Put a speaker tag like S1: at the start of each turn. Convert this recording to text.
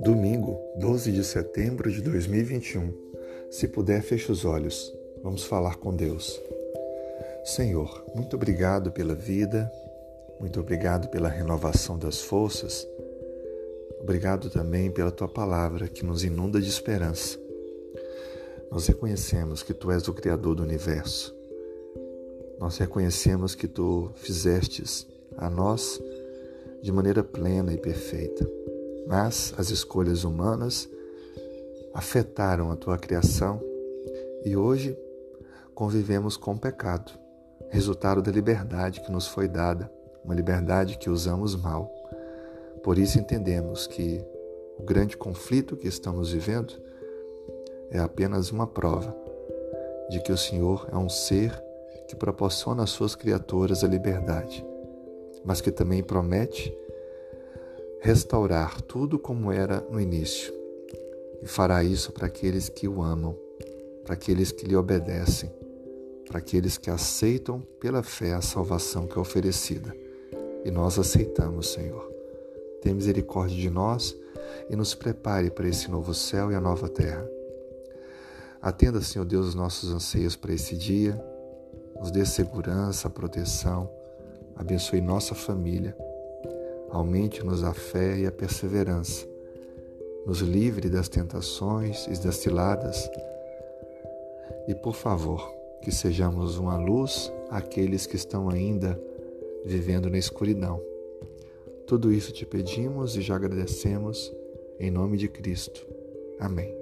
S1: Domingo, 12 de setembro de 2021. Se puder, feche os olhos. Vamos falar com Deus. Senhor, muito obrigado pela vida, muito obrigado pela renovação das forças. Obrigado também pela tua palavra que nos inunda de esperança. Nós reconhecemos que tu és o Criador do universo. Nós reconhecemos que tu fizestes a nós de maneira plena e perfeita. Mas as escolhas humanas afetaram a tua criação e hoje convivemos com o pecado, resultado da liberdade que nos foi dada, uma liberdade que usamos mal. Por isso entendemos que o grande conflito que estamos vivendo é apenas uma prova de que o Senhor é um ser que proporciona às suas criaturas a liberdade, mas que também promete restaurar tudo como era no início. E fará isso para aqueles que o amam, para aqueles que lhe obedecem, para aqueles que aceitam pela fé a salvação que é oferecida. E nós aceitamos, Senhor. Tenha misericórdia de nós e nos prepare para esse novo céu e a nova terra. Atenda, Senhor Deus, os nossos anseios para esse dia, nos dê segurança, proteção, abençoe nossa família Aumente-nos a fé e a perseverança. Nos livre das tentações e das ciladas. E, por favor, que sejamos uma luz àqueles que estão ainda vivendo na escuridão. Tudo isso te pedimos e já agradecemos em nome de Cristo. Amém.